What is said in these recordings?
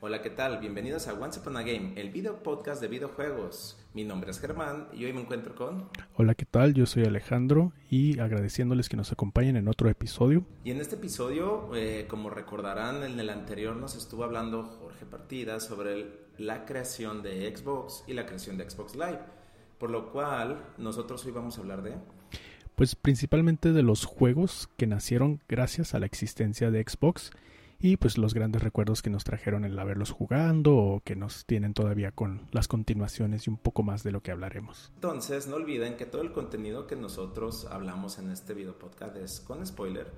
Hola, ¿qué tal? Bienvenidos a Once Upon a Game, el video podcast de videojuegos. Mi nombre es Germán y hoy me encuentro con... Hola, ¿qué tal? Yo soy Alejandro y agradeciéndoles que nos acompañen en otro episodio. Y en este episodio, eh, como recordarán, en el anterior nos estuvo hablando Jorge Partida sobre la creación de Xbox y la creación de Xbox Live. Por lo cual, nosotros hoy vamos a hablar de... Pues principalmente de los juegos que nacieron gracias a la existencia de Xbox y pues los grandes recuerdos que nos trajeron el haberlos jugando o que nos tienen todavía con las continuaciones y un poco más de lo que hablaremos. Entonces, no olviden que todo el contenido que nosotros hablamos en este video podcast es con spoiler,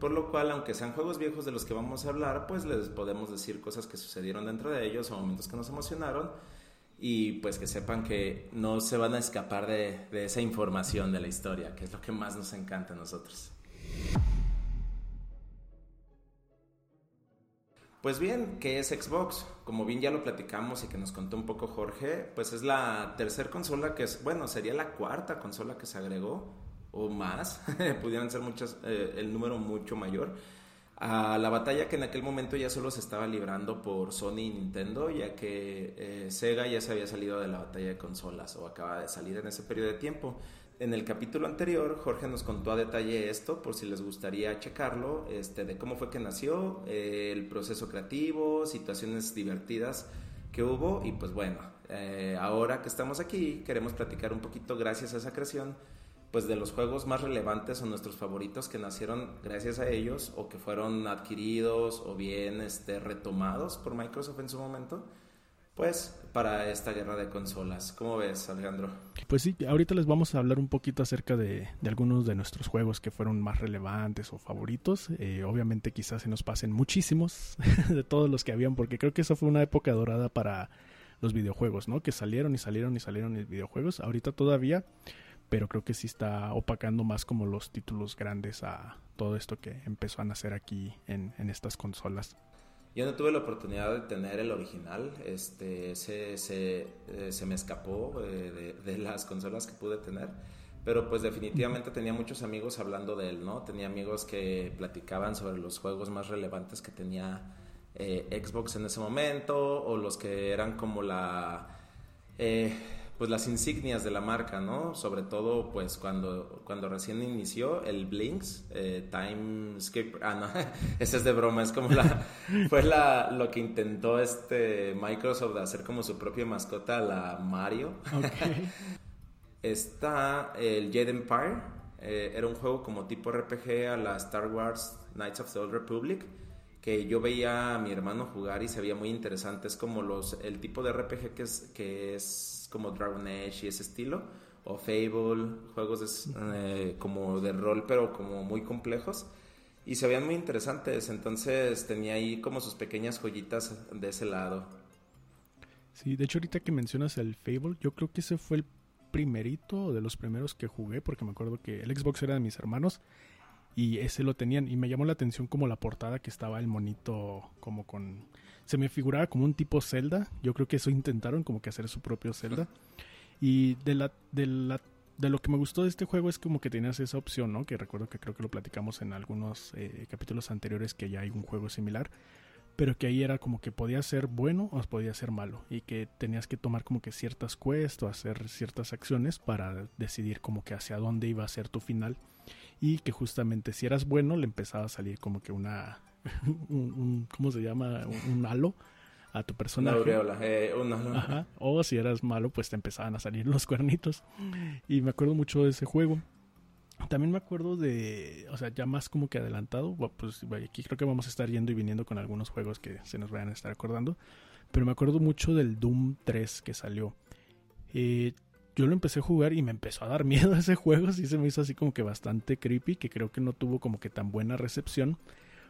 por lo cual, aunque sean juegos viejos de los que vamos a hablar, pues les podemos decir cosas que sucedieron dentro de ellos o momentos que nos emocionaron y pues que sepan que no se van a escapar de, de esa información de la historia, que es lo que más nos encanta a nosotros. Pues bien, ¿qué es Xbox? Como bien ya lo platicamos y que nos contó un poco Jorge, pues es la tercera consola que es, bueno, sería la cuarta consola que se agregó, o más, pudieran ser muchas, eh, el número mucho mayor, a la batalla que en aquel momento ya solo se estaba librando por Sony y Nintendo, ya que eh, Sega ya se había salido de la batalla de consolas o acaba de salir en ese periodo de tiempo. En el capítulo anterior, Jorge nos contó a detalle esto, por si les gustaría checarlo, este, de cómo fue que nació, eh, el proceso creativo, situaciones divertidas que hubo y pues bueno, eh, ahora que estamos aquí queremos platicar un poquito gracias a esa creación, pues de los juegos más relevantes o nuestros favoritos que nacieron gracias a ellos o que fueron adquiridos o bien este, retomados por Microsoft en su momento pues para esta guerra de consolas. ¿Cómo ves, Alejandro? Pues sí, ahorita les vamos a hablar un poquito acerca de, algunos de nuestros juegos que fueron más relevantes o favoritos. Eh, obviamente quizás se nos pasen muchísimos de todos los que habían, porque creo que esa fue una época dorada para los videojuegos, ¿no? Que salieron y salieron y salieron los videojuegos. Ahorita todavía, pero creo que sí está opacando más como los títulos grandes a todo esto que empezó a nacer aquí en estas consolas. Yo no tuve la oportunidad de tener el original, este, se, se, eh, se me escapó eh, de, las consolas que pude tener, pero pues definitivamente tenía muchos amigos hablando de él, ¿no? Tenía amigos que platicaban sobre los juegos más relevantes que tenía eh, Xbox en ese momento, o los que eran como la pues las insignias de la marca, ¿no? Sobre todo pues cuando, cuando recién inició el Blinks, eh, Time Skip, ah no, ese es de broma, es como la, fue la, lo que intentó este Microsoft de hacer como su propia mascota, la Mario. Está el Jade Empire, eh, era un juego como tipo RPG a la Star Wars Knights of the Old Republic que yo veía a mi hermano jugar y se veía muy interesante. Es como los, el tipo de RPG que es, que es como Dragon Age y ese estilo, o Fable, juegos eh, como de rol, pero como muy complejos. Y se veían muy interesantes, entonces tenía ahí como sus pequeñas joyitas de ese lado. Sí, de hecho ahorita que mencionas el Fable, yo creo que ese fue el primerito de los primeros que jugué, porque me acuerdo que el Xbox era de mis hermanos y ese lo tenían y me llamó la atención como la portada que estaba el monito como con se me figuraba como un tipo Zelda yo creo que eso intentaron como que hacer su propio Zelda y de la de la de lo que me gustó de este juego es como que tenías esa opción, ¿no? Que recuerdo que creo que lo platicamos en algunos eh, capítulos anteriores que ya hay un juego similar, pero que ahí era como que podía ser bueno o podía ser malo y que tenías que tomar como que ciertas quests o hacer ciertas acciones para decidir como que hacia dónde iba a ser tu final y que justamente si eras bueno le empezaba a salir como que una un, ¿cómo se llama? un, halo a tu personaje. Eh, o si eras malo, pues te empezaban a salir los cuernitos. Y me acuerdo mucho de ese juego. También me acuerdo de, o sea, ya más como que adelantado, pues aquí creo que vamos a estar yendo y viniendo con algunos juegos que se nos vayan a estar acordando. Pero me acuerdo mucho del Doom 3 que salió. Eh, yo lo empecé a jugar y me empezó a dar miedo ese juego, sí se me hizo así como que bastante creepy, que creo que no tuvo como que tan buena recepción,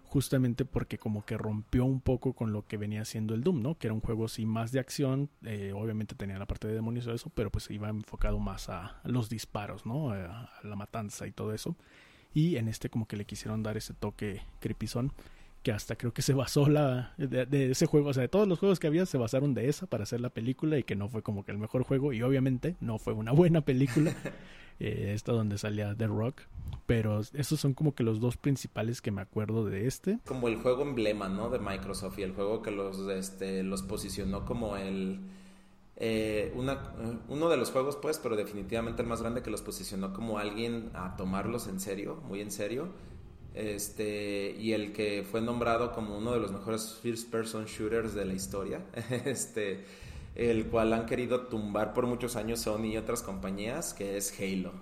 justamente porque como que rompió un poco con lo que venía siendo el Doom, ¿no? Que era un juego así más de acción, eh, obviamente tenía la parte de demonios y eso, pero pues iba enfocado más a, los disparos, ¿no? A, la matanza y todo eso. Y en este como que le quisieron dar ese toque creepyzón que hasta creo que se basó la de, ese juego, o sea, de todos los juegos que había se basaron de esa para hacer la película y que no fue como que el mejor juego y obviamente no fue una buena película, eh, esta donde salía The Rock. Pero esos son como que los dos principales que me acuerdo de este. Como el juego emblema, ¿no? De Microsoft y el juego que los, este, los posicionó como el... Eh, una, uno de los juegos, pues, pero definitivamente el más grande que los posicionó como alguien a tomarlos en serio, muy en serio. Este, y el que fue nombrado como uno de los mejores first person shooters de la historia. Este, el cual han querido tumbar por muchos años Sony y otras compañías, que es Halo.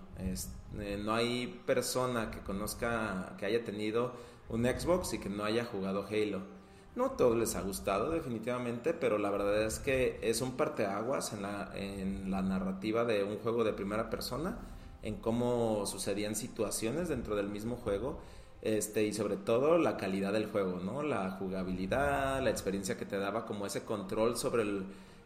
Eh, no hay persona que conozca, que haya tenido un Xbox y que no haya jugado Halo. No todos les ha gustado definitivamente, pero la verdad es que es un parteaguas en la, en la narrativa de un juego de primera persona, en cómo sucedían situaciones dentro del mismo juego este, y sobre todo la calidad del juego, ¿no? La jugabilidad, la experiencia que te daba, como ese control sobre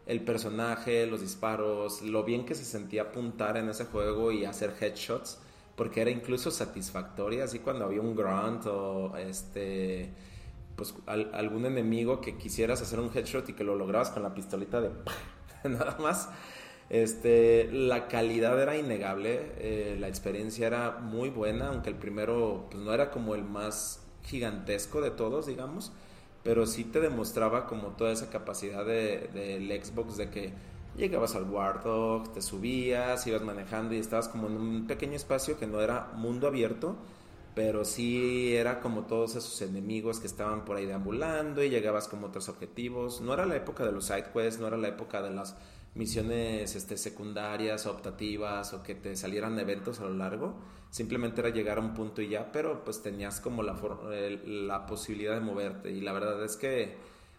el, personaje, los disparos, lo bien que se sentía apuntar en ese juego y hacer headshots, porque era incluso satisfactoria, así cuando había un grunt o este pues algún enemigo que quisieras hacer un headshot y que lo lograbas con la pistolita de nada más. Este, la calidad era innegable, eh, la experiencia era muy buena, aunque el primero pues, no era como el más gigantesco de todos, digamos pero sí te demostraba como toda esa capacidad del de, Xbox de que llegabas al Warthog, te subías, ibas manejando y estabas como en un pequeño espacio que no era mundo abierto, pero sí era como todos esos enemigos que estaban por ahí deambulando y llegabas como otros objetivos. No era la época de los side quests, no era la época de las misiones este, secundarias, optativas o que te salieran eventos a lo largo. Simplemente era llegar a un punto y ya, pero pues tenías como la, la posibilidad de moverte. Y la verdad es que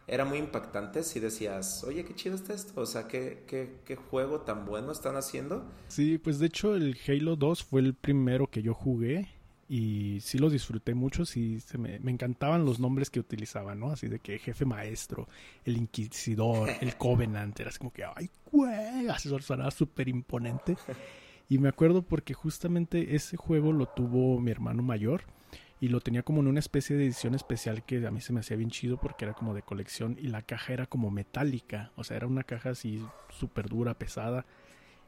era muy impactante si decías, oye, qué chido está esto, o sea, ¿qué, qué, qué juego tan bueno están haciendo. Sí, pues de hecho el Halo 2 fue el primero que yo jugué y sí lo disfruté mucho, sí se me, me, encantaban los nombres que utilizaban, ¿no? Así de que jefe maestro, el inquisidor, el covenant, era así como que, ay, güey, así sonaba súper imponente. Y me acuerdo porque justamente ese juego lo tuvo mi hermano mayor y lo tenía como en una especie de edición especial que a mí se me hacía bien chido porque era como de colección y la caja era como metálica, o sea, era una caja así súper dura, pesada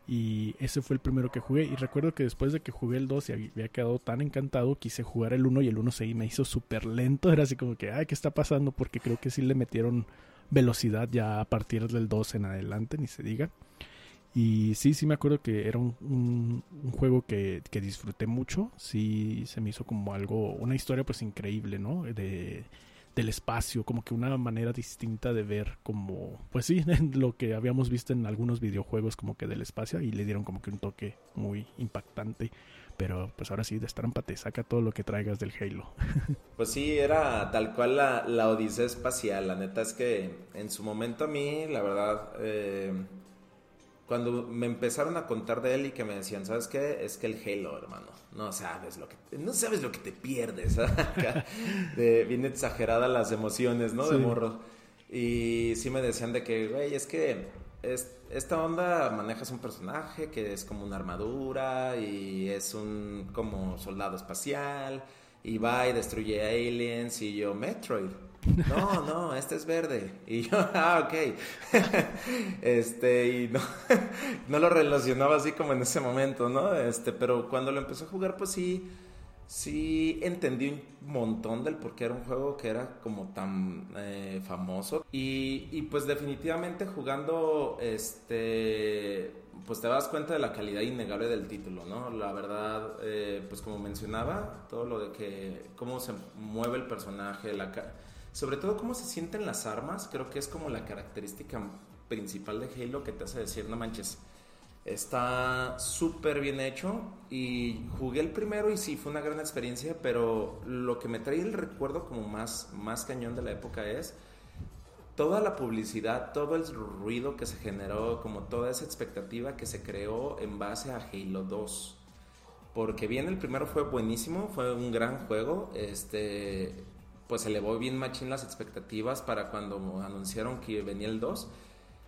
y ese fue el primero que jugué. Y recuerdo que después de que jugué el 2 y había quedado tan encantado, quise jugar el 1 y el 1 se me hizo súper lento. Era así como que, ay, ¿qué está pasando? Porque creo que sí le metieron velocidad ya a partir del 2 en adelante, ni se diga. Y sí, sí me acuerdo que era un, un, juego que, que, disfruté mucho. Sí, se me hizo como algo, una historia pues increíble, ¿no? De del espacio, como que una manera distinta de ver como, pues sí, lo que habíamos visto en algunos videojuegos como que del espacio y le dieron como que un toque muy impactante. Pero pues ahora sí, de te saca todo lo que traigas del Halo. Pues sí, era tal cual la, la odisea espacial. La neta es que en su momento a mí, la verdad, eh, cuando me empezaron a contar de él y que me decían, ¿sabes qué? Es que el Halo, hermano, no sabes lo que te, no sabes lo que te pierdes. de, bien exagerada las emociones, ¿no? De morro. Y sí me decían de que, güey, es que es, esta onda manejas un personaje que es como una armadura y es un como soldado espacial y va y destruye aliens y yo, Metroid. No, no, este es verde. Y yo, ah, ok. este, y no, no lo relacionaba así como en ese momento, ¿no? Este, pero cuando lo empecé a jugar, pues sí, sí entendí un montón del por qué era un juego que era como tan eh, famoso. Y, y pues definitivamente jugando, este, pues te das cuenta de la calidad innegable del título, ¿no? La verdad, eh, pues como mencionaba, todo lo de que, cómo se mueve el personaje, la sobre todo cómo se sienten las armas, creo que es como la característica principal de Halo que te hace decir, no manches, está súper bien hecho y jugué el primero y sí, fue una gran experiencia, pero lo que me trae el recuerdo como más, más cañón de la época es toda la publicidad, todo el ruido que se generó, como toda esa expectativa que se creó en base a Halo 2. Porque bien, el primero fue buenísimo, fue un gran juego, este, pues elevó bien machín las expectativas para cuando anunciaron que venía el 2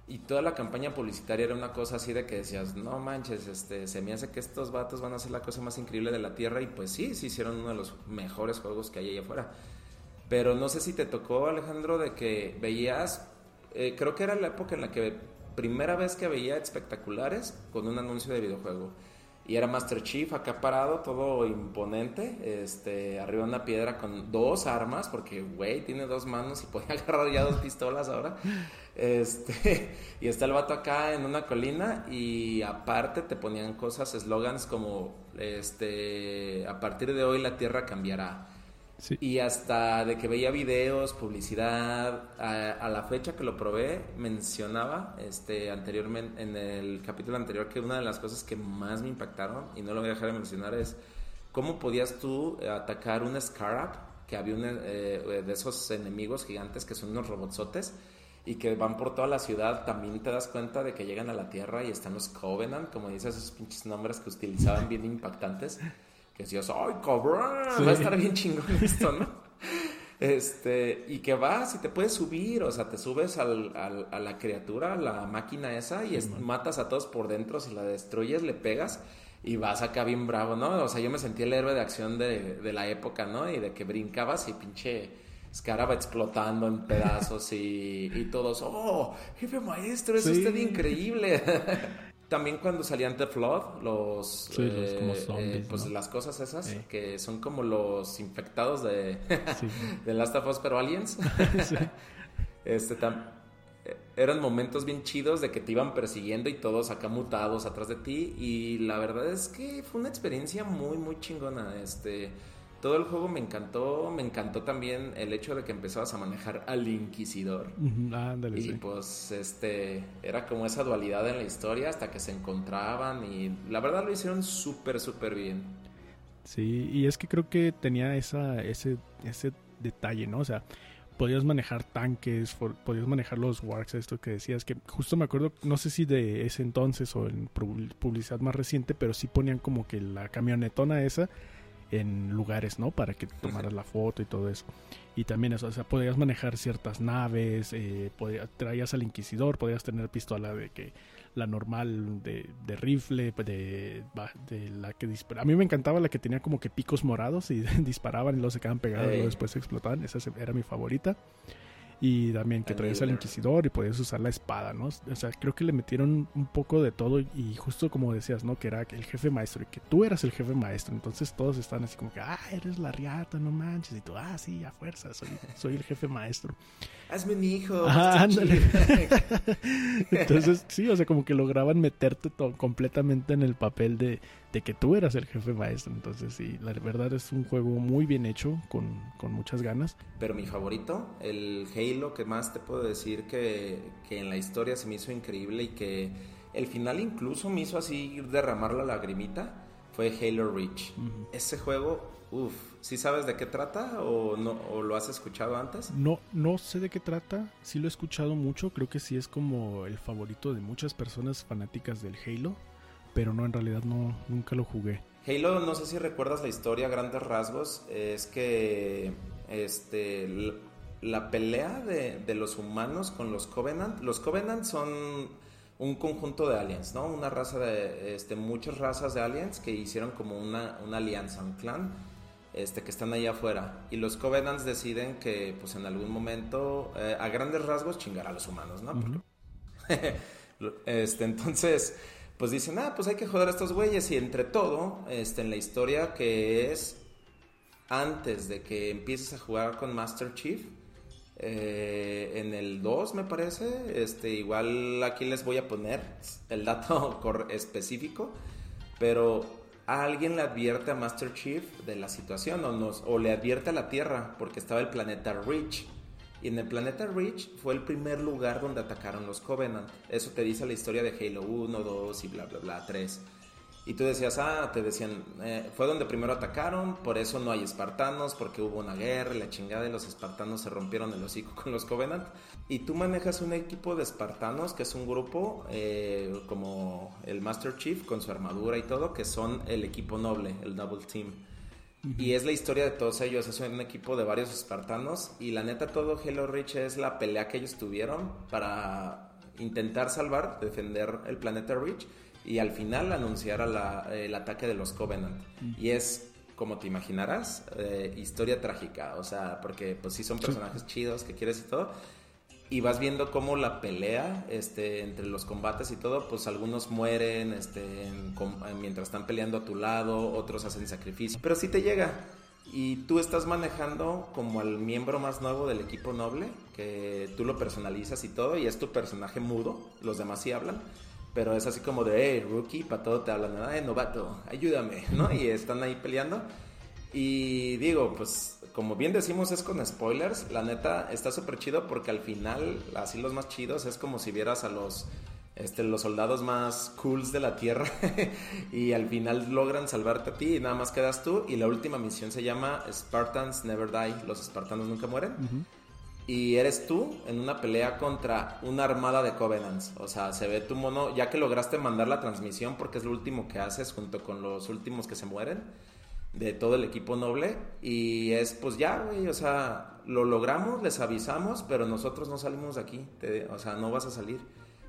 y toda la campaña publicitaria era una cosa así de que decías, no manches, este, se me hace que estos vatos van a hacer la cosa más increíble de la Tierra y pues sí, sí hicieron uno de los mejores juegos que hay allá afuera. Pero no sé si te tocó, Alejandro, de que veías, eh, creo que era la época en la que primera vez que veía espectaculares con un anuncio de videojuego. Y era Master Chief acá parado, todo imponente, este, arriba de una piedra con dos armas, porque, güey, tiene dos manos y podía agarrar ya dos pistolas ahora. Este, y está el vato acá en una colina y aparte te ponían cosas, eslogans como, este, a partir de hoy la tierra cambiará. Y hasta de que veía videos, publicidad, a, la fecha que lo probé, mencionaba este, anteriormente, en el capítulo anterior, que una de las cosas que más me impactaron, y no lo voy a dejar de mencionar, es cómo podías tú atacar un Scarab, que había un, eh, de esos enemigos gigantes que son unos robotsotes, y que van por toda la ciudad, también te das cuenta de que llegan a la Tierra y están los Covenant, como dices, esos pinches nombres que utilizaban bien impactantes que decías, ¡ay, cabrón! Va a estar bien chingón esto, ¿no? Este, y que vas y te puedes subir, o sea, te subes al, a la criatura, a la máquina esa, y matas a todos por dentro, si la destruyes, le pegas y vas acá bien bravo, ¿no? O sea, yo me sentí el héroe de acción de, de la época, ¿no? Y de que brincabas y pinche escaraba explotando en pedazos y, y todos, ¡oh, jefe maestro, es usted increíble! También cuando salían The Flood, los, eh, eh, pues las cosas esas que son como los infectados de, de Last of Us pero aliens. este eh, eran momentos bien chidos de que te iban persiguiendo y todos acá mutados atrás de ti y la verdad es que fue una experiencia muy muy chingona, este todo el juego me encantó, me encantó también el hecho de que empezabas a manejar al inquisidor. y pues este era como esa dualidad en la historia hasta que se encontraban y la verdad lo hicieron súper súper bien. Sí, y es que creo que tenía esa ese ese detalle, ¿no? O sea, podías manejar tanques, podías manejar los wargs, esto que decías, que justo me acuerdo, no sé si de ese entonces o en publicidad más reciente, pero sí ponían como que la camionetona esa en lugares, ¿no? Para que tomaras la foto y todo eso. Y también eso, o sea, podías manejar ciertas naves, eh, traías al inquisidor, podías tener pistola de que la normal de, de rifle, pues, de, de, la que dispara. A mí me encantaba la que tenía como que picos morados y disparaban y luego se quedaban pegados y luego después explotaban. Esa era mi favorita. Y también que traías al inquisidor y podías usar la espada, ¿no? O sea, creo que le metieron un poco de todo y justo como decías, ¿no? Que era el jefe maestro y que tú eras el jefe maestro. Entonces todos están así como que, ah, eres la riata, no manches. Y tú, ah, sí, a fuerza, soy, soy el jefe maestro. Hazme un hijo. ándale. Entonces, sí, o sea, como que lograban meterte todo, completamente en el papel de, de que tú eras el jefe maestro. Entonces, sí, la verdad es un juego muy bien hecho, con, con muchas ganas. Pero mi favorito, el Halo, que más te puedo decir que, que, en la historia se me hizo increíble y que el final incluso me hizo así derramar la lagrimita, fue Halo Reach. Ese juego, uff, ¿sí sabes de qué trata o, no, o lo has escuchado antes? No, no sé de qué trata, sí lo he escuchado mucho, creo que sí es como el favorito de muchas personas fanáticas del Halo pero no, en realidad no, nunca lo jugué. Halo, no sé si recuerdas la historia a grandes rasgos, es que este, la pelea de, los humanos con los Covenant, los Covenant son un conjunto de aliens, ¿no? Una raza de, este, muchas razas de aliens que hicieron como una, una alianza, un clan, este, que están allá afuera. Y los Covenants deciden que, pues en algún momento, eh, a grandes rasgos, chingar a los humanos, ¿no? este, entonces pues dicen, ah, pues hay que joder a estos güeyes. Y entre todo, este, en la historia que es antes de que empieces a jugar con Master Chief, eh, en el 2 me parece, este, igual aquí les voy a poner el dato específico, pero alguien le advierte a Master Chief de la situación o, nos, o le advierte a la Tierra porque estaba el planeta Reach y en el planeta Reach fue el primer lugar donde atacaron los Covenant. Eso te dice la historia de Halo 1, 2 y bla, bla, bla, 3. Y tú decías, ah, te decían, eh, fue donde primero atacaron, por eso no hay espartanos, porque hubo una guerra la chingada y los espartanos se rompieron el hocico con los Covenant. Y tú manejas un equipo de espartanos, que es un grupo eh, como el Master Chief, con su armadura y todo, que son el equipo noble, el Double Team. Y es la historia de todos ellos, es un equipo de varios espartanos y la neta todo Halo Reach es la pelea que ellos tuvieron para intentar salvar, defender el planeta Reach y al final anunciar el ataque de los Covenant. Y es, como te imaginarás, eh, historia trágica, o sea, porque pues sí son personajes chidos que quieres y todo. y vas viendo cómo la pelea este, entre los combates y todo, pues algunos mueren este, mientras están peleando a tu lado, otros hacen sacrificio, pero sí te llega. Y tú estás manejando como al miembro más nuevo del equipo noble, que tú lo personalizas y todo, y es tu personaje mudo, los demás sí hablan, pero es así como de, hey, rookie, para todo te hablan, hey, novato, ayúdame, ¿no? Y están ahí peleando. Y digo, pues como bien decimos es con spoilers, la neta está súper chido porque al final, así los más chidos, es como si vieras a los, este, los soldados más cools de la Tierra y al final logran salvarte a ti y nada más quedas tú y la última misión se llama Spartans Never Die, los espartanos nunca mueren. Y eres tú en una pelea contra una armada de Covenants. O sea, se ve tu mono, ya que lograste mandar la transmisión porque es lo último que haces junto con los últimos que se mueren de todo el equipo noble y es pues ya, güey, o sea, lo logramos, les avisamos, pero nosotros no salimos de aquí, o sea, no vas a salir.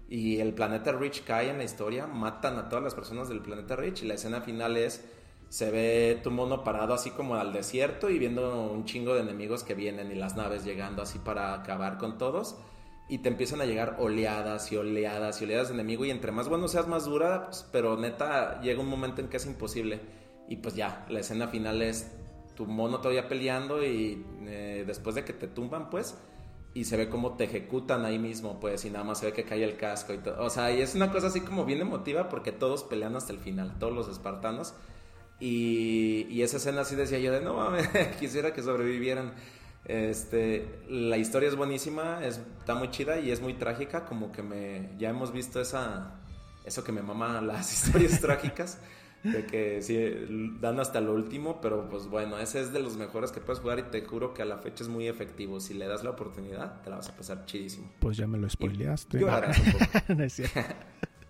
Y el planeta Rich cae en la historia, matan a todas las personas del planeta Rich y la escena final es, se ve tu mono parado así como al desierto y viendo un chingo de enemigos que vienen y las naves llegando así para acabar con todos. Y te empiezan a llegar oleadas y oleadas y oleadas de enemigo y entre más bueno seas más dura, pues, pero neta llega un momento en que es imposible y pues ya, la escena final es tu mono todavía peleando y eh, después de que te tumban, pues, y se ve como te ejecutan ahí mismo, pues, y nada más se ve que cae el casco y todo. O sea, y es una cosa así como bien emotiva porque todos pelean hasta el final, todos los espartanos. Y, y esa escena así decía yo de, no mames, quisiera que sobrevivieran. Este, la historia es buenísima, es, está muy chida y es muy trágica, como que me, ya hemos visto esa, eso que me mama las historias trágicas de que sí, dan hasta lo último, pero pues bueno, ese es de los mejores que puedes jugar y te juro que a la fecha es muy efectivo. Si le das la oportunidad, te la vas a pasar chidísimo. Pues ya me lo spoileaste. Y,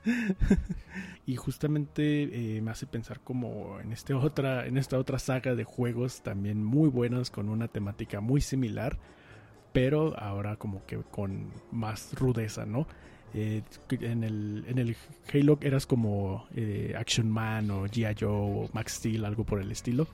justamente eh, me hace pensar como en, este otra, en esta otra saga de juegos también muy buenos con una temática muy similar, pero ahora como que con más rudeza, ¿no? Eh, en, el, en el Halo eras como eh, Action Man o G.I. Joe o Max Steel, algo por el estilo.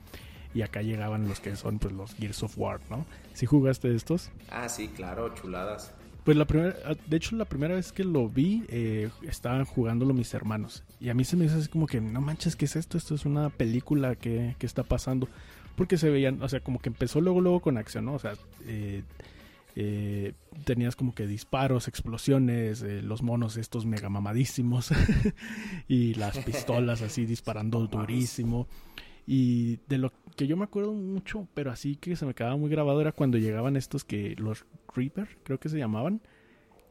Y acá llegaban los que son pues los Gears of War, ¿no? ¿Sí jugaste estos? Ah, sí, claro, chuladas. Pues la primera, ah, de hecho la primera vez que lo vi, eh, estaban jugándolo mis hermanos. Y a mí se me hizo así como que, no manches, ¿qué es esto? Esto es una película que, que está pasando. Porque se veían, o sea, como que empezó luego, luego con acción, ¿no? O sea, eh, eh, tenías como que disparos, explosiones, eh, los monos estos mega mamadísimos y las pistolas así disparando durísimo. Y de lo que yo me acuerdo mucho, pero así que se me quedaba muy grabado era cuando llegaban estos que los Reaper, creo que se llamaban,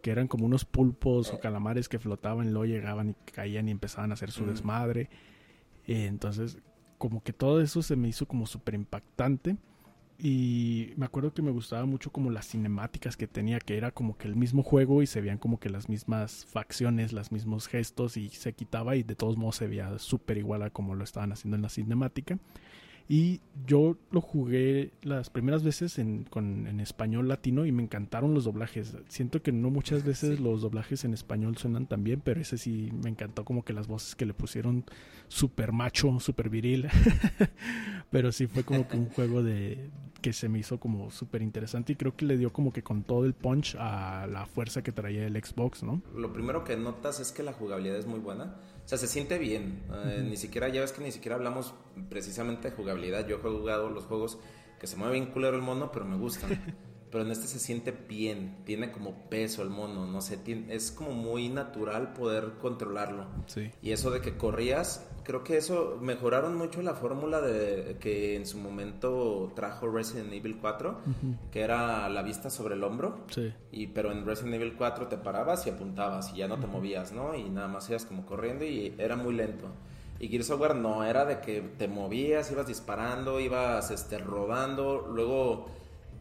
que eran como unos pulpos o calamares que flotaban y luego llegaban y caían y empezaban a hacer su mm. desmadre. Eh, entonces, como que todo eso se me hizo como súper impactante. Y me acuerdo que me gustaba mucho como las cinemáticas que tenía, que era como que el mismo juego y se veían como que las mismas facciones, los mismos gestos y se quitaba y de todos modos se veía súper igual a como lo estaban haciendo en la cinemática. Y yo lo jugué las primeras veces en, con, en español latino y me encantaron los doblajes. Siento que no muchas veces los doblajes en español suenan tan bien, pero ese sí me encantó como que las voces que le pusieron súper macho, súper viril. pero sí fue como que un juego de que se me hizo como súper interesante y creo que le dio como que con todo el punch a la fuerza que traía el Xbox, ¿no? Lo primero que notas es que la jugabilidad es muy buena sea, se siente bien. Eh, ni siquiera, ya ves que ni siquiera hablamos precisamente de jugabilidad. Yo he jugado los juegos que se mueve bien culero el mono, pero me gustan. pero en este se siente bien, tiene como peso el mono, no sé, es como muy natural poder controlarlo. Sí. Y eso de que corrías, creo que eso mejoraron mucho la fórmula de que en su momento trajo Resident Evil 4, que era la vista sobre el hombro. Sí. Y pero en Resident Evil 4 te parabas y apuntabas y ya no te movías, ¿no? Y nada más ibas como corriendo y era muy lento. Y Gears of War no, era de que te movías, ibas disparando, ibas este rodando, luego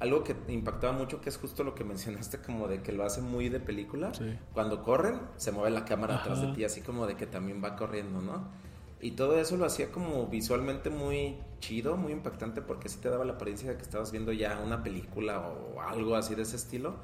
algo que impactaba mucho, que es justo lo que mencionaste, como de que lo hace muy de película. Cuando corren, se mueve la cámara atrás de ti, así como de que también va corriendo, ¿no? Y todo eso lo hacía como visualmente muy chido, muy impactante, porque sí te daba la apariencia de que estabas viendo ya una película o algo así de ese estilo.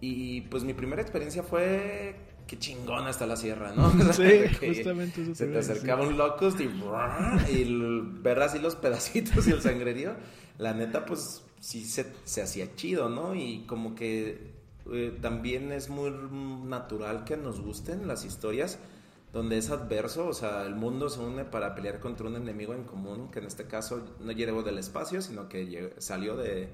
Y pues mi primera experiencia fue qué chingona está la sierra, ¿no? Sí, justamente eso se te acercaba un locust y, y ver así los pedacitos y el sangrerío. La neta, pues sí se, se hacía chido, ¿no? Y como que eh, también es muy natural que nos gusten las historias donde es adverso, o sea, el mundo se une para pelear contra un enemigo en común, que en este caso no llegó del espacio, sino que salió de,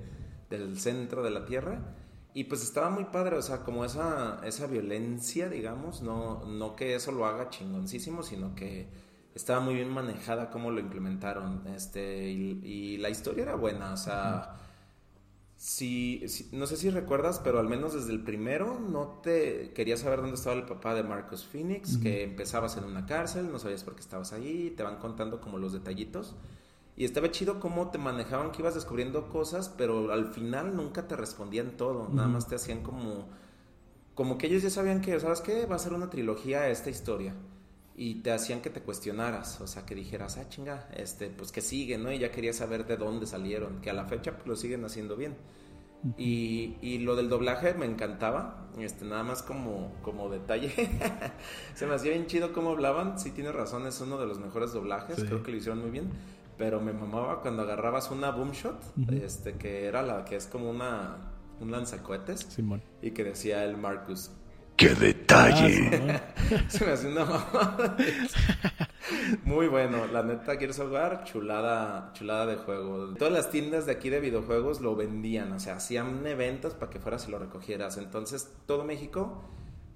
del centro de la Tierra. Y pues estaba muy padre, o sea, como esa, esa violencia, digamos, no, no que eso lo haga chingoncísimo, sino que estaba muy bien manejada cómo lo implementaron. Este, y, la historia era buena, o sea, si, no sé si recuerdas, pero al menos desde el primero no te querías saber dónde estaba el papá de Marcus Phoenix, que empezabas en una cárcel, no sabías por qué estabas ahí, te van contando como los detallitos. Y estaba chido cómo te manejaban que ibas descubriendo cosas, pero al final nunca te respondían todo, nada más te hacían como como que ellos ya sabían que, ¿sabes qué? Va a ser una trilogía esta historia. Y te hacían que te cuestionaras, o sea, que dijeras, ah, chinga, este, pues que sigue, ¿no? Y ya quería saber de dónde salieron, que a la fecha pues, lo siguen haciendo bien. Y, y, lo del doblaje me encantaba, este, nada más como, como detalle. Se me hacía bien chido cómo hablaban, sí tienes razón, es uno de los mejores doblajes, creo que lo hicieron muy bien. Pero me mamaba cuando agarrabas una boom shot, este, que era la que es como una, un lanzacohetes. Simón. Y que decía el Marcus, ¡Qué detalle! Ah, Se me hace una mamada. Muy bueno, la neta, ¿quieres jugar? Chulada, chulada de juego. Todas las tiendas de aquí de videojuegos lo vendían, o sea, hacían eventos para que fueras y lo recogieras. Entonces, todo México,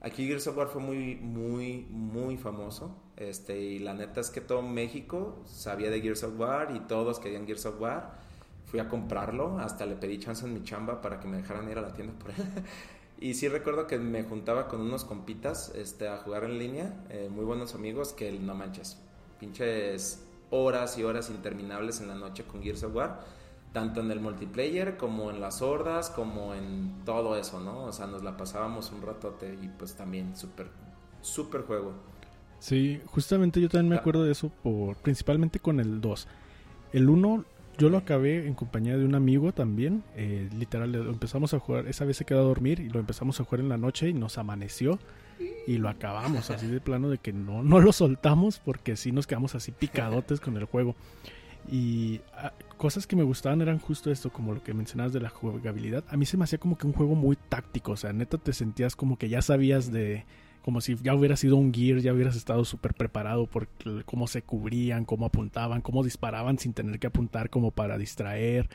aquí Gears of War fue muy, muy, muy famoso. Este, y la neta es que todo México sabía de Gears of War y todos querían Gears of War. Fui a comprarlo, hasta le pedí chance en mi chamba para que me dejaran ir a la tienda por él. Y sí recuerdo que me juntaba con unos compitas este, a jugar en línea, eh, muy buenos amigos, que no manches, pinches horas y horas interminables en la noche con Gears of War, tanto en el multiplayer como en las hordas, como en todo eso, ¿no? O sea, nos la pasábamos un ratote y pues también súper, súper juego. Sí, justamente yo también me ah. acuerdo de eso, por, principalmente con el 2. El 1 yo lo acabé en compañía de un amigo también. Eh, literal, empezamos a jugar. Esa vez se quedó a dormir y lo empezamos a jugar en la noche y nos amaneció. Y lo acabamos así de plano de que no, no lo soltamos porque sí nos quedamos así picadotes con el juego. Y ah, cosas que me gustaban eran justo esto, como lo que mencionabas de la jugabilidad. A mí se me hacía como que un juego muy táctico. O sea, neta te sentías como que ya sabías de como si ya hubiera sido un Gear, ya hubieras estado súper preparado por cómo se cubrían, cómo apuntaban, cómo disparaban sin tener que apuntar como para distraer.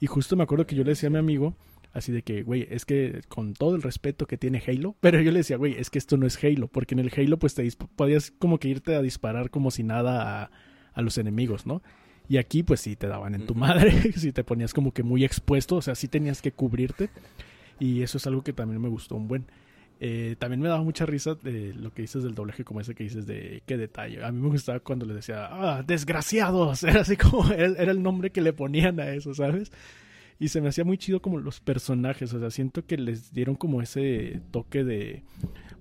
Y justo me acuerdo que yo le decía a mi amigo, así de que, güey, es que con todo el respeto que tiene Halo, pero yo le decía, güey, es que esto no es Halo, porque en el Halo pues te podías como que irte a disparar como si nada a, a los enemigos, ¿no? Y aquí pues sí te daban en tu madre, si te ponías como que muy expuesto, o sea, sí tenías que cubrirte. Y eso es algo que también me gustó un buen. Eh, también me daba mucha risa lo que dices del doblaje, como ese que dices de qué detalle. A mí me gustaba cuando le decía, ah, desgraciados. Era así como, era, el nombre que le ponían a eso, ¿sabes? Y se me hacía muy chido como los personajes, o sea, siento que les dieron como ese toque de,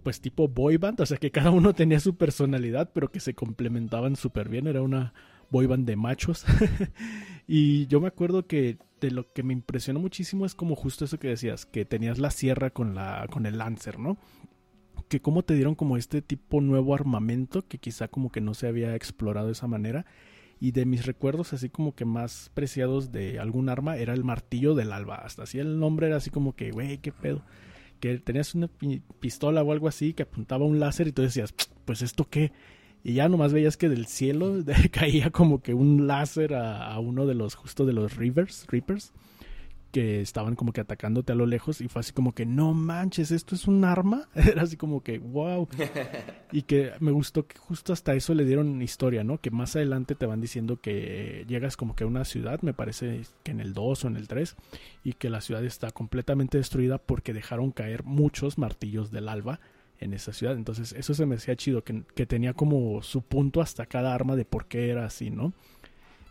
pues tipo boy band, o sea, que cada uno tenía su personalidad, pero que se complementaban súper bien. Era una boy band de machos. y yo me acuerdo que de lo que me impresionó muchísimo es como justo eso que decías, que tenías la sierra con, la, con el Lancer, ¿no? Que cómo te dieron como este tipo nuevo armamento que quizá como que no se había explorado de esa manera. Y de mis recuerdos así como que más preciados de algún arma era el martillo del alba. Hasta así el nombre era así como que, güey, qué pedo. Que tenías una pistola o algo así que apuntaba un láser y tú decías, pues esto qué. Y ya nomás veías que del cielo caía como que un láser a, uno de los, justo de los Rivers, Reapers, que estaban como que atacándote a lo lejos y fue así como que, no manches, esto es un arma. Era así como que, wow. y que me gustó que justo hasta eso le dieron historia, ¿no? Que más adelante te van diciendo que llegas como que a una ciudad, me parece que en el 2 o en el 3, y que la ciudad está completamente destruida porque dejaron caer muchos martillos del alba en esa ciudad. Entonces eso se me hacía chido, que, tenía como su punto hasta cada arma de por qué era así, ¿no?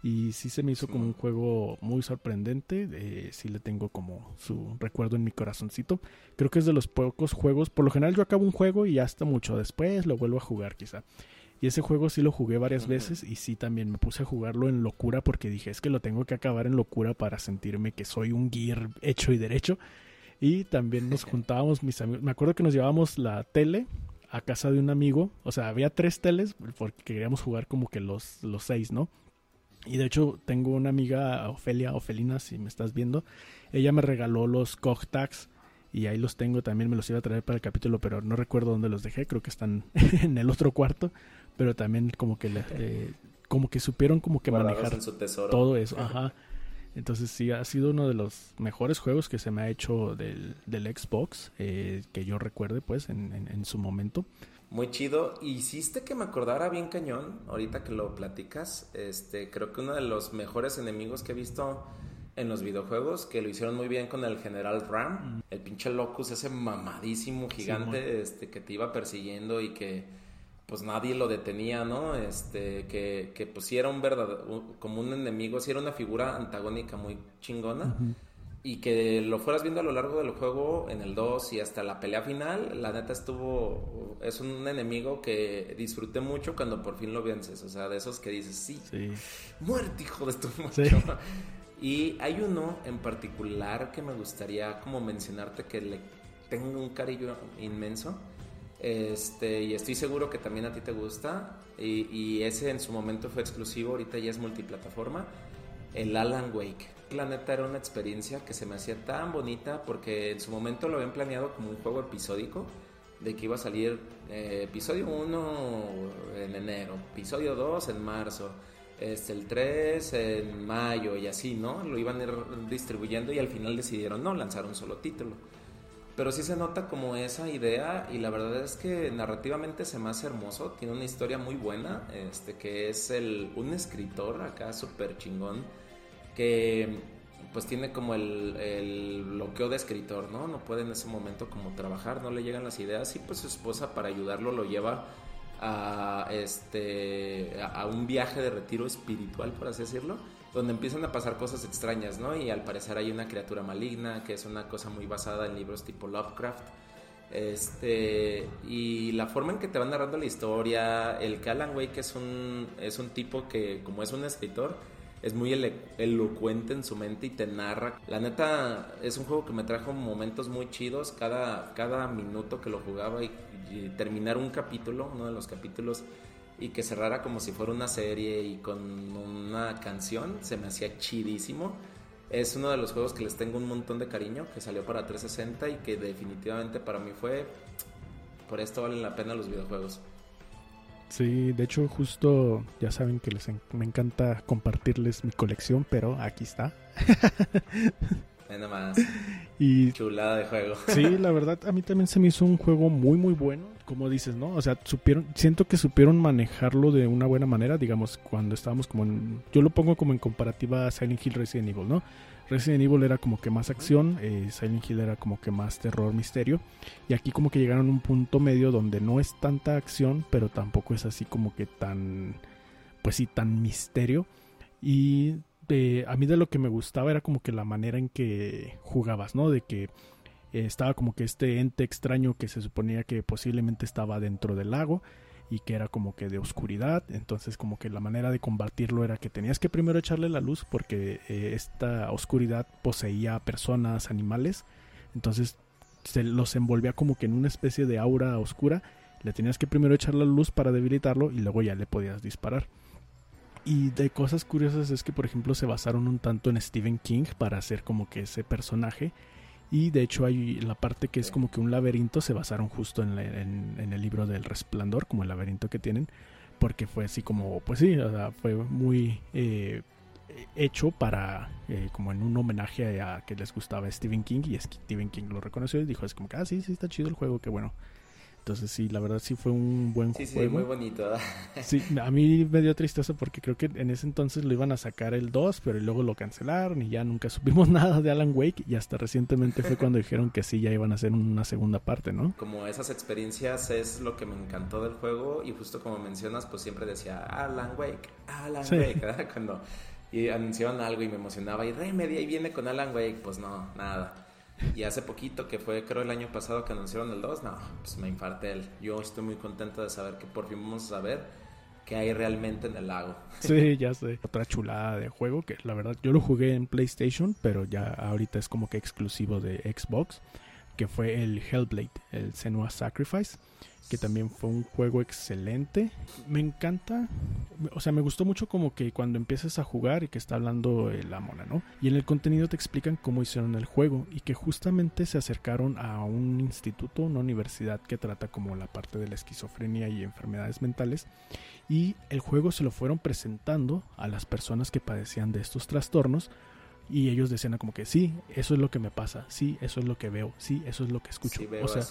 Y sí se me hizo como un juego muy sorprendente. Eh, sí le tengo como su recuerdo en mi corazoncito. Creo que es de los pocos juegos. Por lo general yo acabo un juego y hasta mucho después lo vuelvo a jugar quizá. Y ese juego sí lo jugué varias veces y sí también me puse a jugarlo en locura porque dije es que lo tengo que acabar en locura para sentirme que soy un gear hecho y derecho. Y también nos juntábamos, mis amigos. Me acuerdo que nos llevábamos la tele a casa de un amigo. O sea, había tres teles porque queríamos jugar como que los, los seis, ¿no? Y de hecho, tengo una amiga, Ofelia, Ofelina, si me estás viendo. Ella me regaló los Cogtags Y ahí los tengo, también me los iba a traer para el capítulo, pero no recuerdo dónde los dejé, creo que están en el otro cuarto, pero también como que eh, como que supieron como que manejar todo eso, ajá. Entonces sí, ha sido uno de los mejores juegos que se me ha hecho del, del Xbox, eh, que yo recuerde pues en, en, su momento. Muy chido. Hiciste que me acordara bien cañón, ahorita que lo platicas, este, creo que uno de los mejores enemigos que he visto en los videojuegos, que lo hicieron muy bien con el General Ram, mm. el pinche Locus, ese mamadísimo gigante este, que te iba persiguiendo y que pues nadie lo detenía, ¿no? Este, que, que pues sí era un verdadero, como un enemigo, sí era una figura antagónica muy chingona. Y que lo fueras viendo a lo largo del juego, en el 2 y hasta la pelea final, la neta estuvo, es un enemigo que disfruté mucho cuando por fin lo vences. O sea, de esos que dices, sí, muerte, hijo de tu sí. Y hay uno en particular que me gustaría como mencionarte que le tengo un cariño inmenso este, y estoy seguro que también a ti te gusta. Y, ese en su momento fue exclusivo, ahorita ya es multiplataforma. El Alan Wake. La neta era una experiencia que se me hacía tan bonita porque en su momento lo habían planeado como un juego episódico. De que iba a salir eh, episodio 1 en enero, episodio 2 en marzo, este, el 3 en mayo y así, ¿no? Lo iban a ir distribuyendo y al final decidieron no lanzar un solo título. Pero sí se nota como esa idea y la verdad es que narrativamente se me hace hermoso. Tiene una historia muy buena, este, que es el, un escritor acá súper chingón que pues tiene como el, el, bloqueo de escritor, ¿no? No puede en ese momento como trabajar, no le llegan las ideas y pues su esposa para ayudarlo lo lleva a, este, a un viaje de retiro espiritual, por así decirlo donde empiezan a pasar cosas extrañas, ¿no? Y al parecer hay una criatura maligna, que es una cosa muy basada en libros tipo Lovecraft. Este, y la forma en que te van narrando la historia, el que Alan Wake es un, es un tipo que, como es un escritor, es muy elocuente en su mente y te narra. La neta, es un juego que me trajo momentos muy chidos. Cada, cada minuto que lo jugaba y terminar un capítulo, uno de los capítulos y que cerrara como si fuera una serie y con una canción, se me hacía chidísimo. Es uno de los juegos que les tengo un montón de cariño, que salió para 360 y que definitivamente para mí fue, por esto valen la pena los videojuegos. Sí, de hecho justo ya saben que les me encanta compartirles mi colección, pero aquí está. Nada más. Y chulada de juego. Sí, la verdad a mí también se me hizo un juego muy muy bueno como dices, ¿no? O sea, supieron, siento que supieron manejarlo de una buena manera, digamos, cuando estábamos como en, yo lo pongo como en comparativa a Silent Hill Resident Evil, ¿no? Resident Evil era como que más acción, eh, Silent Hill era como que más terror, misterio, y aquí como que llegaron a un punto medio donde no es tanta acción, pero tampoco es así como que tan, pues sí, tan misterio, y de, a mí de lo que me gustaba era como que la manera en que jugabas, ¿no? De que eh, estaba como que este ente extraño que se suponía que posiblemente estaba dentro del lago y que era como que de oscuridad, entonces como que la manera de combatirlo era que tenías que primero echarle la luz porque eh, esta oscuridad poseía personas, animales, entonces se los envolvía como que en una especie de aura oscura, le tenías que primero echar la luz para debilitarlo y luego ya le podías disparar. Y de cosas curiosas es que por ejemplo se basaron un tanto en Stephen King para hacer como que ese personaje y de hecho hay la parte que es como que un laberinto, se basaron justo en, el libro del resplandor, como el laberinto que tienen, porque fue así como, pues sí, fue muy eh, hecho para, eh, como en un homenaje a que les gustaba Stephen King, y Stephen King lo reconoció y dijo, es como que, ah, sí, sí, está chido el juego, que bueno. Entonces sí, la verdad sí fue un buen juego. Sí, muy bonito. sí, a mí me dio tristeza porque creo que en ese entonces lo iban a sacar el 2, pero luego lo cancelaron y ya nunca supimos nada de Alan Wake y hasta recientemente fue cuando dijeron que sí, ya iban a hacer una segunda parte, ¿no? Como esas experiencias es lo que me encantó del juego y justo como mencionas, pues siempre decía Alan Wake, Alan Wake, cuando y anunciaban algo y me emocionaba y Remedy ahí viene con Alan Wake, pues no, nada. Y hace poquito, que fue creo el año pasado que anunciaron el 2, no, pues me infarté él. Yo estoy muy contento de saber que por fin vamos a saber qué hay realmente en el lago. Sí, ya sé. Otra chulada de juego que la verdad yo lo jugué en PlayStation, pero ya ahorita es como que exclusivo de Xbox. Que fue el Hellblade, el Senua Sacrifice que también fue un juego excelente. Me encanta, o sea, me gustó mucho como que cuando empiezas a jugar y que está hablando la mona, ¿no? Y en el contenido te explican cómo hicieron el juego y que justamente se acercaron a un instituto, una universidad que trata como la parte de la esquizofrenia y enfermedades mentales y el juego se lo fueron presentando a las personas que padecían de estos trastornos y ellos decían como que sí, eso es lo que me pasa, sí, eso es lo que veo, sí, eso es lo que escucho. o sea,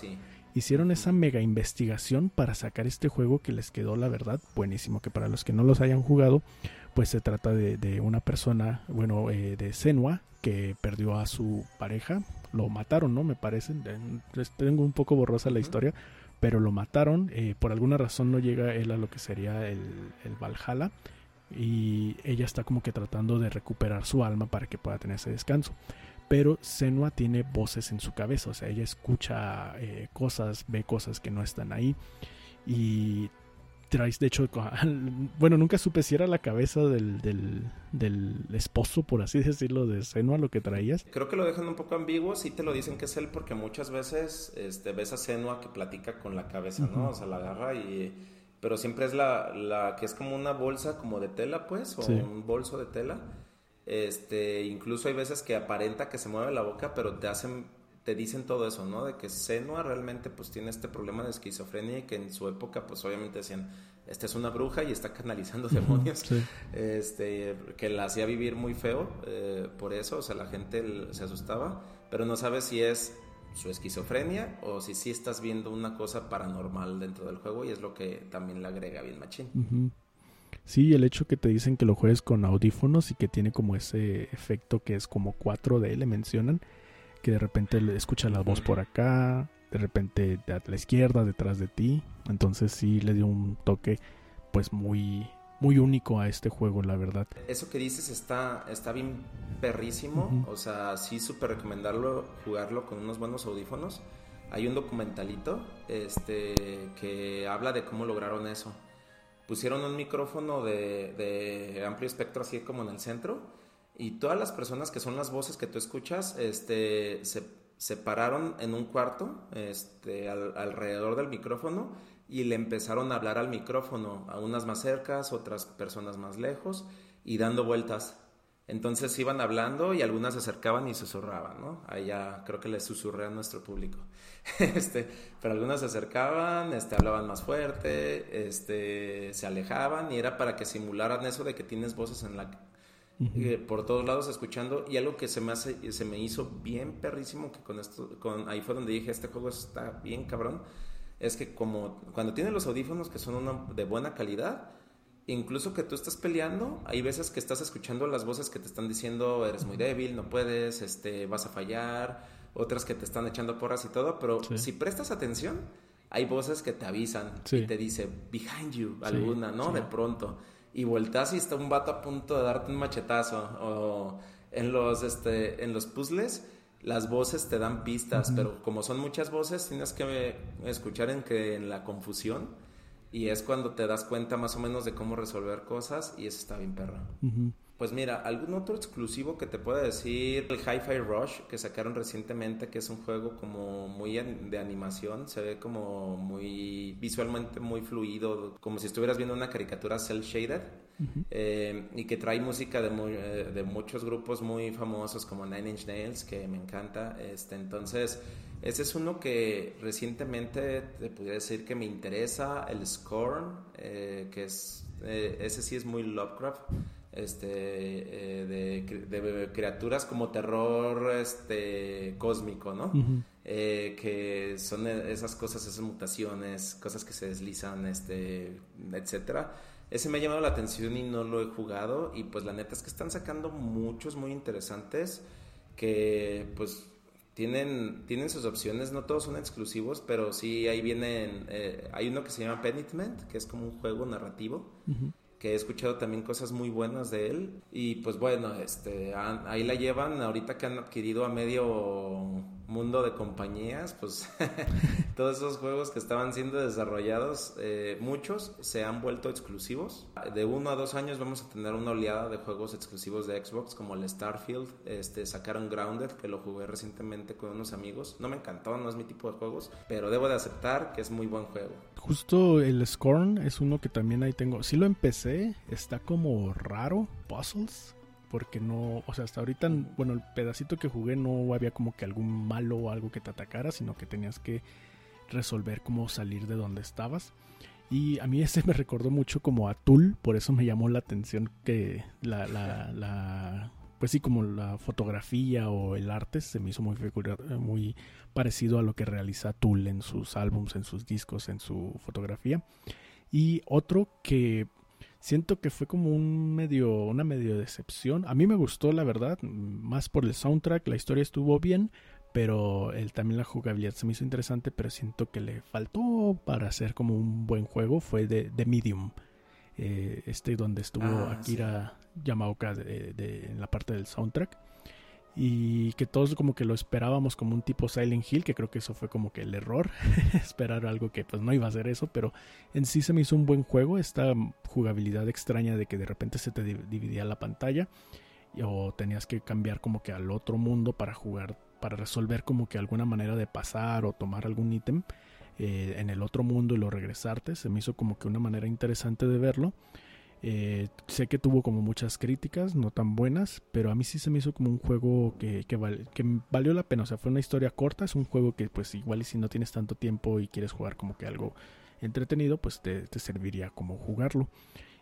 hicieron esa mega investigación para sacar este juego que les quedó, la verdad, buenísimo. Que para los que no los hayan jugado, pues se trata de, una persona, bueno, eh, de Senua, que perdió a su pareja. Lo mataron, ¿no? Me parece. Tengo un poco borrosa la historia, pero lo mataron. Eh, por alguna razón no llega él a lo que sería el, el Valhalla. Y ella está como que tratando de recuperar su alma para que pueda tener ese descanso pero Senua tiene voces en su cabeza, o sea, ella escucha eh, cosas, ve cosas que no están ahí y traes, de hecho, bueno, nunca supe si era la cabeza del, del, esposo, por así decirlo, de Senua lo que traías. Creo que lo dejan un poco ambiguo, sí te lo dicen que es él, porque muchas veces este, ves a Senua que platica con la cabeza, ¿no? O sea, la agarra y... Pero siempre es la, la que es como una bolsa como de tela, pues, o un bolso de tela. Este, incluso hay veces que aparenta que se mueve la boca, pero te hacen, te dicen todo eso, ¿no? De que Senua realmente pues tiene este problema de esquizofrenia y que en su época pues obviamente decían, esta es una bruja y está canalizando demonios, este, que la hacía vivir muy feo eh, por eso, o sea, la gente se asustaba, pero no sabe si es su esquizofrenia o si sí estás viendo una cosa paranormal dentro del juego y es lo que también le agrega bien machín. Sí, el hecho que te dicen que lo juegues con audífonos y que tiene como ese efecto que es como 4D, le mencionan, que de repente le escucha la voz por acá, de repente a la izquierda, detrás de ti. Entonces sí le dio un toque pues muy muy único a este juego, la verdad. Eso que dices está, está bien perrísimo, o sea, sí súper recomendarlo, jugarlo con unos buenos audífonos. Hay un documentalito este, que habla de cómo lograron eso pusieron un micrófono de, amplio espectro así como en el centro y todas las personas que son las voces que tú escuchas este, se, separaron en un cuarto este, alrededor del micrófono y le empezaron a hablar al micrófono, a unas más cercas, otras personas más lejos y dando vueltas. Entonces iban hablando y algunas se acercaban y susurraban, ¿no? Ahí ya creo que le susurré a nuestro público. este, pero algunas se acercaban, este, hablaban más fuerte, este, se alejaban y era para que simularan eso de que tienes voces en la eh, por todos lados escuchando y algo que se me hace, se me hizo bien perrísimo que con esto, con ahí fue donde dije este juego está bien cabrón, es que como cuando tienes los audífonos que son de buena calidad incluso que tú estás peleando, hay veces que estás escuchando las voces que te están diciendo eres muy débil, no puedes, este, vas a fallar, otras que te están echando porras y todo, pero si prestas atención, hay voces que te avisan y te dice behind you, alguna, ¿no? De pronto. Y vueltas y está un vato a punto de darte un machetazo. O en los, este, en los puzzles, las voces te dan pistas, pero como son muchas voces, tienes que escuchar en que en la confusión y es cuando te das cuenta más o menos de cómo resolver cosas y eso está bien perro. Pues mira, algún otro exclusivo que te pueda decir, el Hi-Fi Rush que sacaron recientemente, que es un juego como muy de animación, se ve como muy visualmente muy fluido, como si estuvieras viendo una caricatura cel shaded eh, y que trae música de, eh, de muchos grupos muy famosos como Nine Inch Nails, que me encanta. Este, entonces, ese es uno que recientemente te podría decir que me interesa, el Scorn, eh, que es, eh, ese sí es muy Lovecraft, este, eh, de, criaturas como terror este, cósmico, ¿no? que son esas cosas, esas mutaciones, cosas que se deslizan, este, etcétera. Ese me ha llamado la atención y no lo he jugado. Y pues la neta es que están sacando muchos muy interesantes que pues tienen, tienen sus opciones, no todos son exclusivos, pero sí ahí vienen, eh, hay uno que se llama Penitment, que es como un juego narrativo, que he escuchado también cosas muy buenas de él, y pues bueno, este, ahí la llevan, ahorita que han adquirido a medio mundo de compañías, pues todos esos juegos que estaban siendo desarrollados, eh, muchos se han vuelto exclusivos. De uno a dos años vamos a tener una oleada de juegos exclusivos de Xbox, como el Starfield, este, sacaron Grounded, que lo jugué recientemente con unos amigos. No me encantó, no es mi tipo de juegos, pero debo de aceptar que es muy buen juego. Justo el Scorn es uno que también ahí tengo. Sí lo empecé, está como raro, puzzles porque no, o sea, hasta ahorita, bueno, el pedacito que jugué no había como que algún malo o algo que te atacara, sino que tenías que resolver cómo salir de donde estabas. Y a mí ese me recordó mucho como a Tool, por eso me llamó la atención que la, la, la pues sí, como la fotografía o el arte se me hizo muy, muy parecido a lo que realiza Tool en sus álbums, en sus discos, en su fotografía. Y otro que siento que fue como un medio, una medio decepción. A mí me gustó, la verdad, más por el soundtrack, la historia estuvo bien, pero el, también la jugabilidad se me hizo interesante, pero siento que le faltó para hacer como un buen juego, fue de, Medium. Eh, este donde estuvo ah, Akira Yamaoka de, en la parte del soundtrack y que todos como que lo esperábamos como un tipo Silent Hill, que creo que eso fue como que el error, esperar algo que pues no iba a ser eso, pero en sí se me hizo un buen juego, esta jugabilidad extraña de que de repente se te dividía la pantalla o tenías que cambiar como que al otro mundo para jugar, para resolver como que alguna manera de pasar o tomar algún ítem eh, en el otro mundo y lo regresarte, se me hizo como que una manera interesante de verlo. Eh, sé que tuvo como muchas críticas, no tan buenas, pero a mí sí se me hizo como un juego que, que, valió la pena. O sea, fue una historia corta, es un juego que pues igual y si no tienes tanto tiempo y quieres jugar como que algo entretenido, pues te, serviría como jugarlo.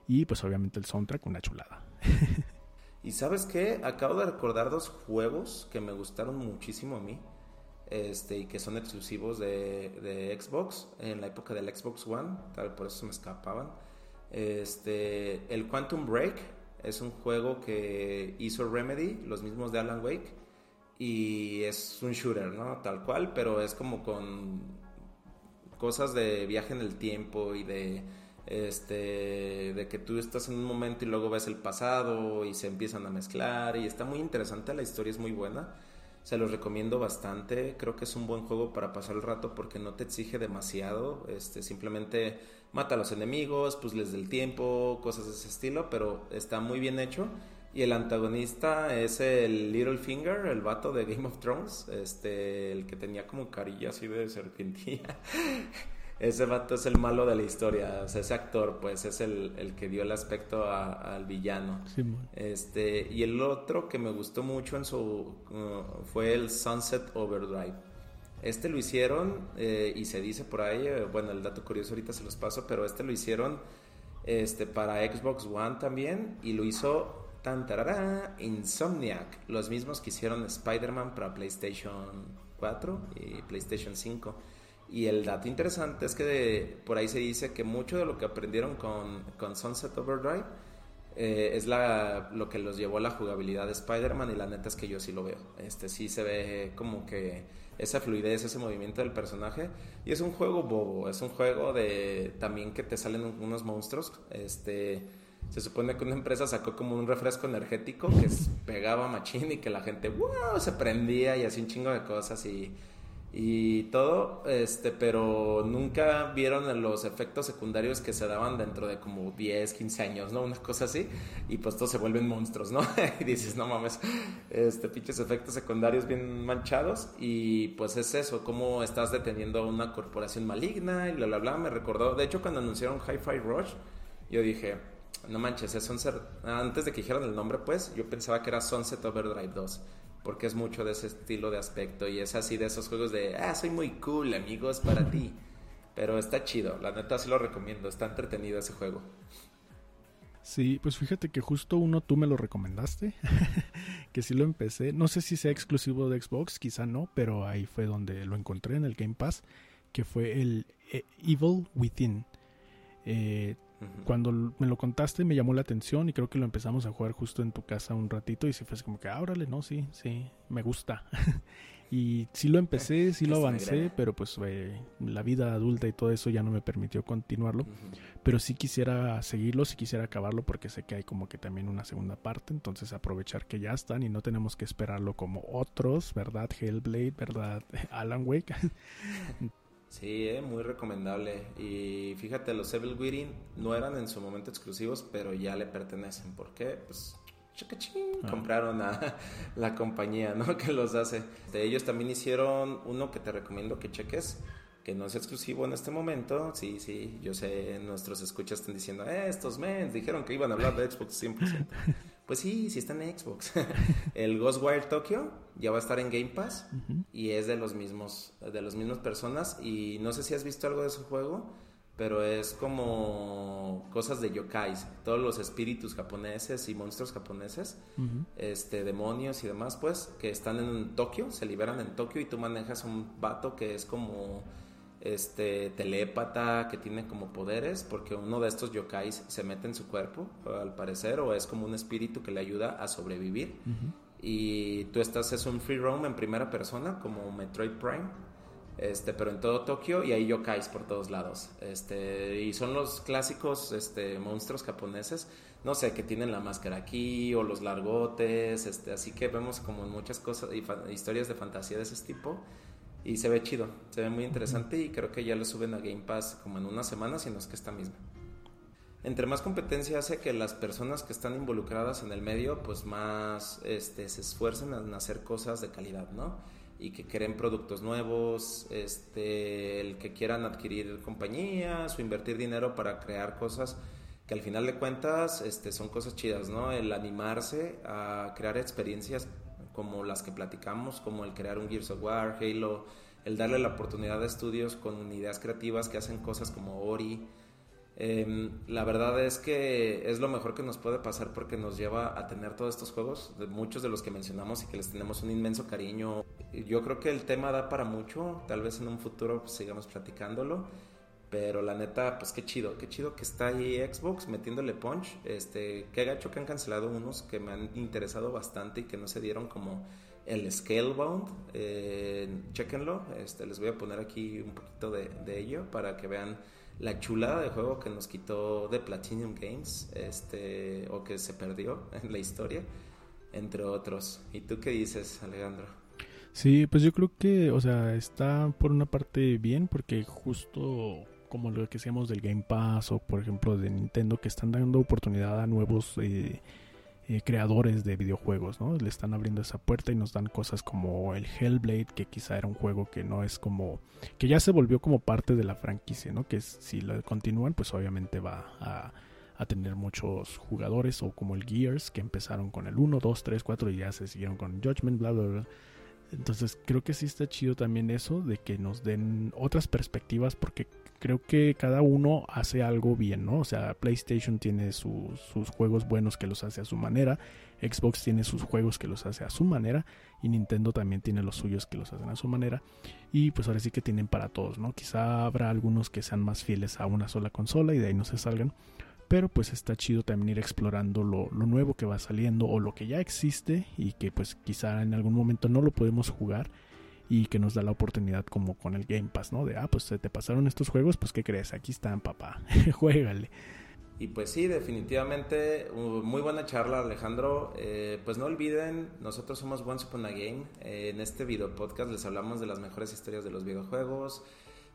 Y pues obviamente el soundtrack, una chulada. y sabes qué, acabo de recordar dos juegos que me gustaron muchísimo a mí. Este, y que son exclusivos de, de Xbox en la época del Xbox One, tal por eso me escapaban. Este, el Quantum Break es un juego que hizo Remedy, los mismos de Alan Wake, y es un shooter, ¿no? Tal cual, pero es como con cosas de viaje en el tiempo y de este de que tú estás en un momento y luego ves el pasado y se empiezan a mezclar y está muy interesante, la historia es muy buena. Se los recomiendo bastante, creo que es un buen juego para pasar el rato porque no te exige demasiado, este simplemente mata a los enemigos, pues les del tiempo, cosas de ese estilo, pero está muy bien hecho. Y el antagonista es el Littlefinger, el vato de Game of Thrones, este, el que tenía como carilla así de serpentilla. ese vato es el malo de la historia, o sea, ese actor, pues, es el, el que dio el aspecto al villano. este, y el otro que me gustó mucho en su uh, fue el Sunset Overdrive. Este lo hicieron eh, y se dice por ahí, eh, bueno, el dato curioso ahorita se los paso, pero este lo hicieron este, para Xbox One también y lo hizo tan Insomniac, los mismos que hicieron Spider-Man para PlayStation 4 y PlayStation 5. Y el dato interesante es que por ahí se dice que mucho de lo que aprendieron con, con Sunset Overdrive eh, es la, lo que los llevó a la jugabilidad de Spider-Man y la neta es que yo sí lo veo. Este sí se ve como que esa fluidez, ese movimiento del personaje. Y es un juego bobo, es un juego de también que te salen unos monstruos. Este, se supone que una empresa sacó como un refresco energético que pegaba machín y que la gente wow, se prendía y hacía un chingo de cosas y y todo, este, pero nunca vieron los efectos secundarios que se daban dentro de como 10, 15 años, ¿no? Una cosa así, y pues todos se vuelven monstruos, ¿no? y dices, no mames, este, pinches efectos secundarios bien manchados, y pues es eso, cómo estás deteniendo a una corporación maligna, y bla, bla, bla, me recordó, de hecho cuando anunciaron Hi-Fi Rush, yo dije, no manches, es Sunset, antes de que dijeran el nombre, pues, yo pensaba que era Sunset Overdrive 2 porque es mucho de ese estilo de aspecto y es así de esos juegos de, ah, soy muy cool, amigos, para ti. Pero está chido, la neta sí lo recomiendo, está entretenido ese juego. Sí, pues fíjate que justo uno tú me lo recomendaste, que sí lo empecé, no sé si sea exclusivo de Xbox, quizá no, pero ahí fue donde lo encontré en el Game Pass, que fue el eh, Evil Within. Eh, cuando me lo contaste me llamó la atención y creo que lo empezamos a jugar justo en tu casa un ratito y si fue como que, ah, órale, no, sí, sí, me gusta. Y sí lo empecé, sí lo avancé, pero pues eh, la vida adulta y todo eso ya no me permitió continuarlo. Pero sí quisiera seguirlo, sí quisiera acabarlo porque sé que hay como que también una segunda parte. Entonces aprovechar que ya están y no tenemos que esperarlo como otros, ¿verdad? Hellblade, ¿verdad? Alan Wake. Sí, eh, muy recomendable. Y fíjate, los Evil Within no eran en su momento exclusivos, pero ya le pertenecen. ¿Por qué? Pues Ah. compraron a la compañía ¿no? que los hace. De ellos también hicieron uno que te recomiendo que cheques, que no es exclusivo en este momento. Sí, sí, yo sé, nuestros escuchas están diciendo, eh, estos men dijeron que iban a hablar de Xbox 100%. Pues sí, sí está en Xbox. El Ghostwire Tokyo ya va a estar en Game Pass y es de los mismos de las mismas personas y no sé si has visto algo de ese juego pero es como cosas de yokais todos los espíritus japoneses y monstruos japoneses este demonios y demás pues que están en Tokio se liberan en Tokio y tú manejas un vato que es como este telépata que tiene como poderes porque uno de estos yokais se mete en su cuerpo al parecer o es como un espíritu que le ayuda a sobrevivir. Ujú. y tú estás es un free roam en primera persona como Metroid Prime este pero en todo Tokio y ahí yokais por todos lados. Este y son los clásicos este monstruos japoneses no sé que tienen la máscara aquí o los largotes este así que vemos como muchas cosas y historias de fantasía de ese tipo y se ve chido se ve muy interesante y creo que ya lo suben a Game Pass como en una semana si no es que esta misma entre más competencia hace que las personas que están involucradas en el medio, pues más este, se esfuercen en hacer cosas de calidad, ¿no? Y que creen productos nuevos, este, el que quieran adquirir compañías o invertir dinero para crear cosas que al final de cuentas este, son cosas chidas, ¿no? El animarse a crear experiencias como las que platicamos, como el crear un Gears of War, Halo, el darle la oportunidad a estudios con ideas creativas que hacen cosas como Ori, eh, la verdad es que es lo mejor que nos puede pasar porque nos lleva a tener todos estos juegos, de muchos de los que mencionamos y que les tenemos un inmenso cariño. Yo creo que el tema da para mucho, tal vez en un futuro pues, sigamos platicándolo, pero la neta, pues qué chido, qué chido que está ahí Xbox metiéndole punch. Este, qué gacho que han cancelado unos que me han interesado bastante y que no se dieron como el Scalebound. Eh, chéquenlo, este, les voy a poner aquí un poquito de, de ello para que vean la chulada de juego que nos quitó de Platinum Games, este, o que se perdió en la historia, entre otros. ¿Y tú qué dices, Alejandro? Sí, pues yo creo que, o sea, está por una parte bien porque justo como lo que decíamos del Game Pass o por ejemplo de Nintendo que están dando oportunidad a nuevos eh, eh, creadores de videojuegos, ¿no? Le están abriendo esa puerta y nos dan cosas como el Hellblade, que quizá era un juego que no es como, que ya se volvió como parte de la franquicia, ¿no? Que si lo continúan, pues obviamente va a, a tener muchos jugadores o como el Gears, que empezaron con el 1, 2, 3, 4 y ya se siguieron con Judgment, bla, bla, bla. Entonces creo que sí está chido también eso de que nos den otras perspectivas porque creo que cada uno hace algo bien, ¿no? O sea, PlayStation tiene su- sus juegos buenos que los hace a su manera, Xbox tiene sus juegos que los hace a su manera y Nintendo también tiene los suyos que los hacen a su manera y pues ahora sí que tienen para todos, ¿no? Quizá habrá algunos que sean más fieles a una sola consola y de ahí no se salgan, pero pues está chido también ir explorando lo, lo nuevo que va saliendo o lo que ya existe y que pues quizá en algún momento no lo podemos jugar y que nos da la oportunidad como con el Game Pass, ¿no? De, ah, pues se te pasaron estos juegos, pues ¿qué crees? Aquí están, papá, juégale. Y pues sí, definitivamente, uh, muy buena charla, Alejandro. Eh, pues no olviden, nosotros somos Once Upon a Game. Eh, en este video podcast les hablamos de las mejores historias de los videojuegos.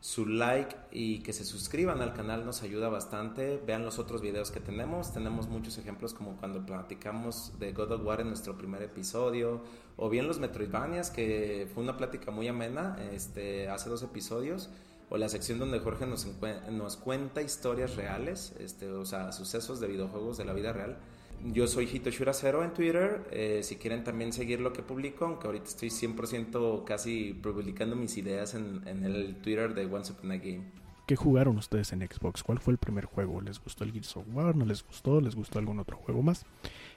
Su like y que se suscriban al canal nos ayuda bastante. Vean los otros videos que tenemos. Tenemos muchos ejemplos como cuando platicamos de God of War en nuestro primer episodio. O bien los Metroidvanias, que fue una plática muy amena este, hace dos episodios o la sección donde Jorge nos, nos cuenta historias reales, este, o sea, sucesos de videojuegos de la vida real. Yo soy Hitoshura Cero en Twitter, eh, si quieren también seguir lo que publico, aunque ahorita estoy 100% casi publicando mis ideas en, el Twitter de Once Upon a Game. ¿Qué jugaron ustedes en Xbox? ¿Cuál fue el primer juego? ¿Les gustó el Gears of War? ¿No les gustó? ¿Les gustó algún otro juego más?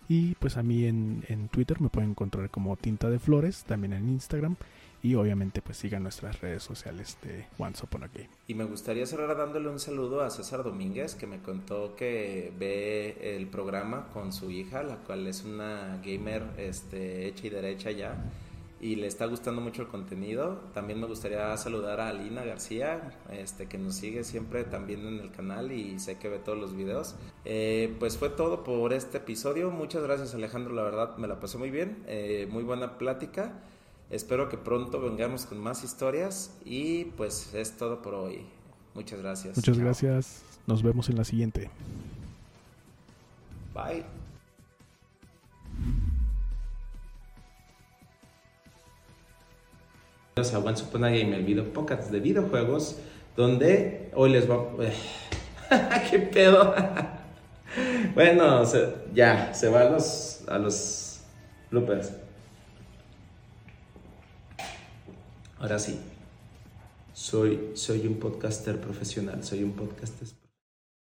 Y pues a mí en, en Twitter me pueden encontrar como Tinta de Flores, también en Instagram. Y obviamente pues sigan nuestras redes sociales de Once Upon a Game. Y me gustaría cerrar dándole un saludo a César Domínguez, que me contó que ve el programa con su hija, la cual es una gamer este, hecha y derecha ya. y le está gustando mucho el contenido. También me gustaría saludar a Alina García, este, que nos sigue siempre también en el canal y sé que ve todos los videos. Eh, pues fue todo por este episodio. Muchas gracias Alejandro, la verdad me la pasé muy bien. Eh, muy buena plática. Espero que pronto vengamos con más historias y pues es todo por hoy. Muchas gracias. Muchas gracias. Nos vemos en la siguiente. Bye. a Once Upon a Game, el video podcast de videojuegos, donde hoy les va... ¿Qué pedo? bueno, ya, se va a los, a los bloopers. Ahora sí, soy, soy un podcaster profesional, soy un podcaster